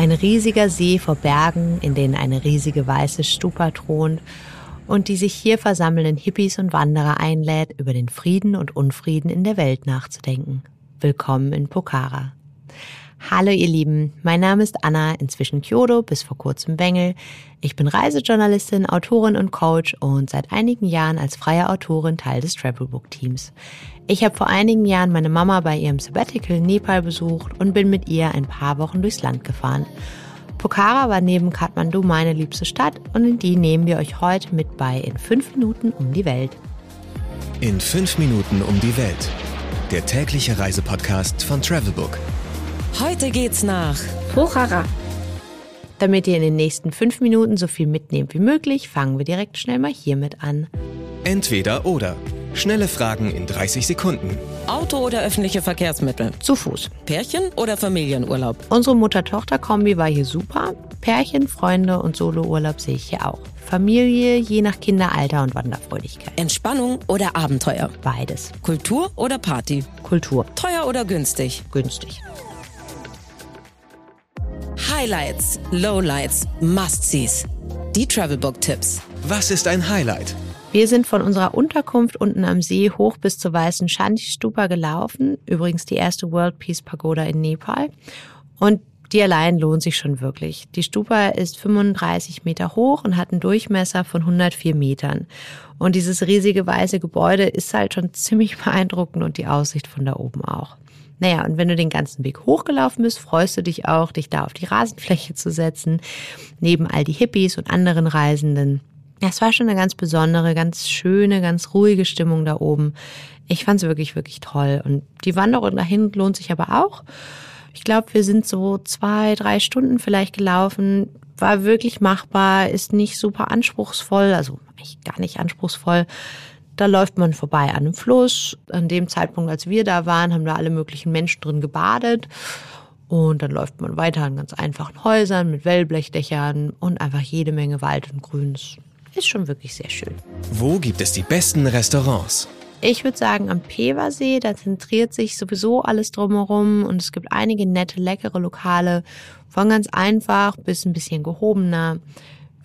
Ein riesiger See vor Bergen, in denen eine riesige weiße Stupa thront und die sich hier versammelnden Hippies und Wanderer einlädt, über den Frieden und Unfrieden in der Welt nachzudenken. Willkommen in Pokhara. Hallo ihr Lieben, mein Name ist Anna, inzwischen Kyoto, bis vor kurzem Bengel. Ich bin Reisejournalistin, Autorin und Coach und seit einigen Jahren als freie Autorin Teil des Travelbook Teams. Ich habe vor einigen Jahren meine Mama bei ihrem Sabbatical in Nepal besucht und bin mit ihr ein paar Wochen durchs Land gefahren. Pokhara war neben Kathmandu meine liebste Stadt und in die nehmen wir euch heute mit bei in fünf Minuten um die Welt. In fünf Minuten um die Welt. Der tägliche Reisepodcast von Travelbook. Heute geht's nach Pochara. Damit ihr in den nächsten fünf Minuten so viel mitnehmt wie möglich, fangen wir direkt schnell mal hiermit an. Entweder oder. Schnelle Fragen in 30 Sekunden. Auto oder öffentliche Verkehrsmittel? Zu Fuß. Pärchen oder Familienurlaub? Unsere Mutter-Tochter-Kombi war hier super. Pärchen, Freunde und Solo-Urlaub sehe ich hier auch. Familie je nach Kinderalter und Wanderfreudigkeit. Entspannung oder Abenteuer? Beides. Kultur oder Party? Kultur. Teuer oder günstig? Günstig. Highlights, Lowlights, Must-Sees. Die Travelbook-Tipps. Was ist ein Highlight? Wir sind von unserer Unterkunft unten am See hoch bis zur weißen Shanti Stupa gelaufen. Übrigens die erste World Peace Pagoda in Nepal. Und die allein lohnt sich schon wirklich. Die Stupa ist 35 Meter hoch und hat einen Durchmesser von 104 Metern. Und dieses riesige weiße Gebäude ist halt schon ziemlich beeindruckend und die Aussicht von da oben auch. Naja, und wenn du den ganzen Weg hochgelaufen bist, freust du dich auch, dich da auf die Rasenfläche zu setzen, neben all die Hippies und anderen Reisenden. Es war schon eine ganz besondere, ganz schöne, ganz ruhige Stimmung da oben. Ich fand es wirklich, wirklich toll. Und die Wanderung dahin lohnt sich aber auch. Ich glaube, wir sind so zwei, drei Stunden vielleicht gelaufen. War wirklich machbar, ist nicht super anspruchsvoll, also eigentlich gar nicht anspruchsvoll. Da läuft man vorbei an einem Fluss. An dem Zeitpunkt, als wir da waren, haben da alle möglichen Menschen drin gebadet. Und dann läuft man weiter an ganz einfachen Häusern mit Wellblechdächern und einfach jede Menge Wald und Grüns. Ist schon wirklich sehr schön. Wo gibt es die besten Restaurants? Ich würde sagen, am Peversee, da zentriert sich sowieso alles drumherum und es gibt einige nette, leckere Lokale, von ganz einfach bis ein bisschen gehobener.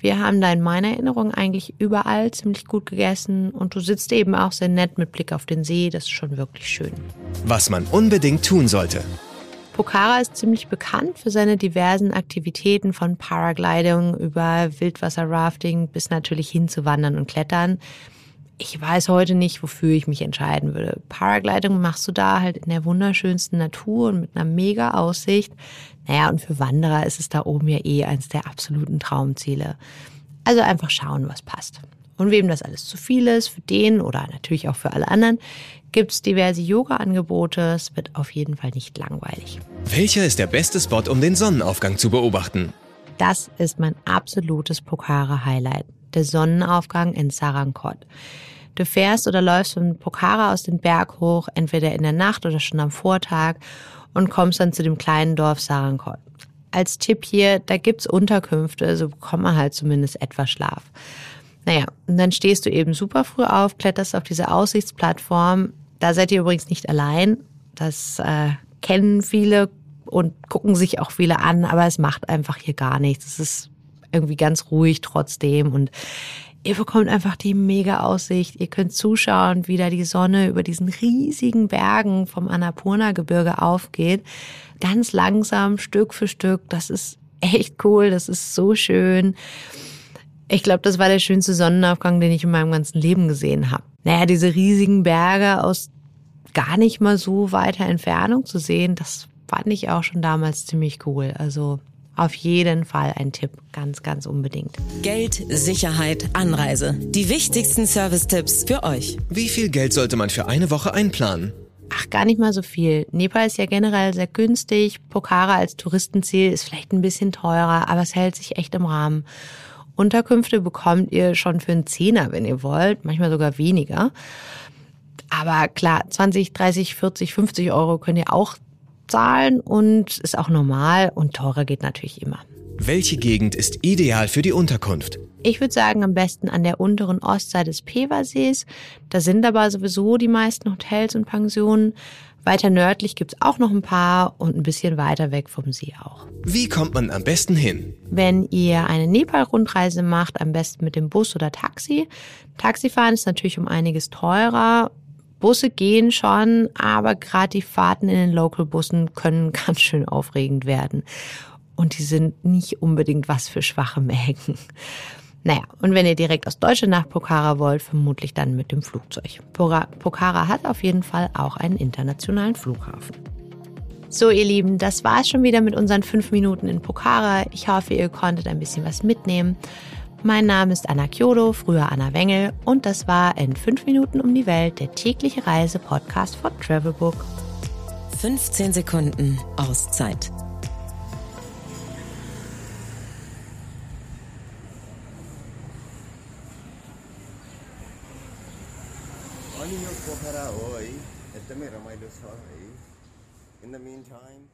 Wir haben da in meiner Erinnerung eigentlich überall ziemlich gut gegessen und du sitzt eben auch sehr nett mit Blick auf den See, das ist schon wirklich schön. Was man unbedingt tun sollte. Pokhara ist ziemlich bekannt für seine diversen Aktivitäten von Paragliding über Wildwasserrafting bis natürlich hinzuwandern und klettern. Ich weiß heute nicht, wofür ich mich entscheiden würde. Paragliding machst du da halt in der wunderschönsten Natur und mit einer mega Aussicht. Naja, und für Wanderer ist es da oben ja eh eins der absoluten Traumziele. Also einfach schauen, was passt. Und wem das alles zu viel ist, für den oder natürlich auch für alle anderen, gibt es diverse Yoga-Angebote. Es wird auf jeden Fall nicht langweilig. Welcher ist der beste Spot, um den Sonnenaufgang zu beobachten? Das ist mein absolutes Pokhara-Highlight. Der Sonnenaufgang in Sarankot. Du fährst oder läufst von Pokhara aus den Berg hoch, entweder in der Nacht oder schon am Vortag und kommst dann zu dem kleinen Dorf Sarankot. Als Tipp hier, da gibt's Unterkünfte, so bekommt man halt zumindest etwas Schlaf. Naja, und dann stehst du eben super früh auf, kletterst auf diese Aussichtsplattform. Da seid ihr übrigens nicht allein. Das äh, kennen viele und gucken sich auch viele an, aber es macht einfach hier gar nichts. Es ist irgendwie ganz ruhig trotzdem und ihr bekommt einfach die mega Aussicht. Ihr könnt zuschauen, wie da die Sonne über diesen riesigen Bergen vom Annapurna-Gebirge aufgeht. Ganz langsam, Stück für Stück. Das ist echt cool. Das ist so schön. Ich glaube, das war der schönste Sonnenaufgang, den ich in meinem ganzen Leben gesehen habe. Naja, diese riesigen Berge aus gar nicht mal so weiter Entfernung zu sehen, das fand ich auch schon damals ziemlich cool. Also auf jeden Fall ein Tipp, ganz, ganz unbedingt. Geld, Sicherheit, Anreise. Die wichtigsten Service-Tipps für euch. Wie viel Geld sollte man für eine Woche einplanen? Ach, gar nicht mal so viel. Nepal ist ja generell sehr günstig. Pokhara als Touristenziel ist vielleicht ein bisschen teurer, aber es hält sich echt im Rahmen. Unterkünfte bekommt ihr schon für einen Zehner, wenn ihr wollt, manchmal sogar weniger. Aber klar, 20, 30, 40, 50 Euro könnt ihr auch zahlen und ist auch normal und teurer geht natürlich immer. Welche Gegend ist ideal für die Unterkunft? Ich würde sagen, am besten an der unteren Ostseite des Peversees. Da sind aber sowieso die meisten Hotels und Pensionen. Weiter nördlich gibt's auch noch ein paar und ein bisschen weiter weg vom See auch. Wie kommt man am besten hin? Wenn ihr eine Nepal-Rundreise macht, am besten mit dem Bus oder Taxi. Taxifahren ist natürlich um einiges teurer. Busse gehen schon, aber gerade die Fahrten in den Local-Bussen können ganz schön aufregend werden. Und die sind nicht unbedingt was für schwache Mägen. Naja, und wenn ihr direkt aus Deutschland nach Pokhara wollt, vermutlich dann mit dem Flugzeug. Pokhara hat auf jeden Fall auch einen internationalen Flughafen. So, ihr Lieben, das war es schon wieder mit unseren fünf Minuten in Pokhara. Ich hoffe, ihr konntet ein bisschen was mitnehmen. Mein Name ist Anna Kyodo, früher Anna Wengel, und das war in 5 Minuten um die Welt der tägliche Reise-Podcast von Travelbook. 15 Sekunden Auszeit. Olha o pocará hoje, eu também era mais do sol aí. In the meantime.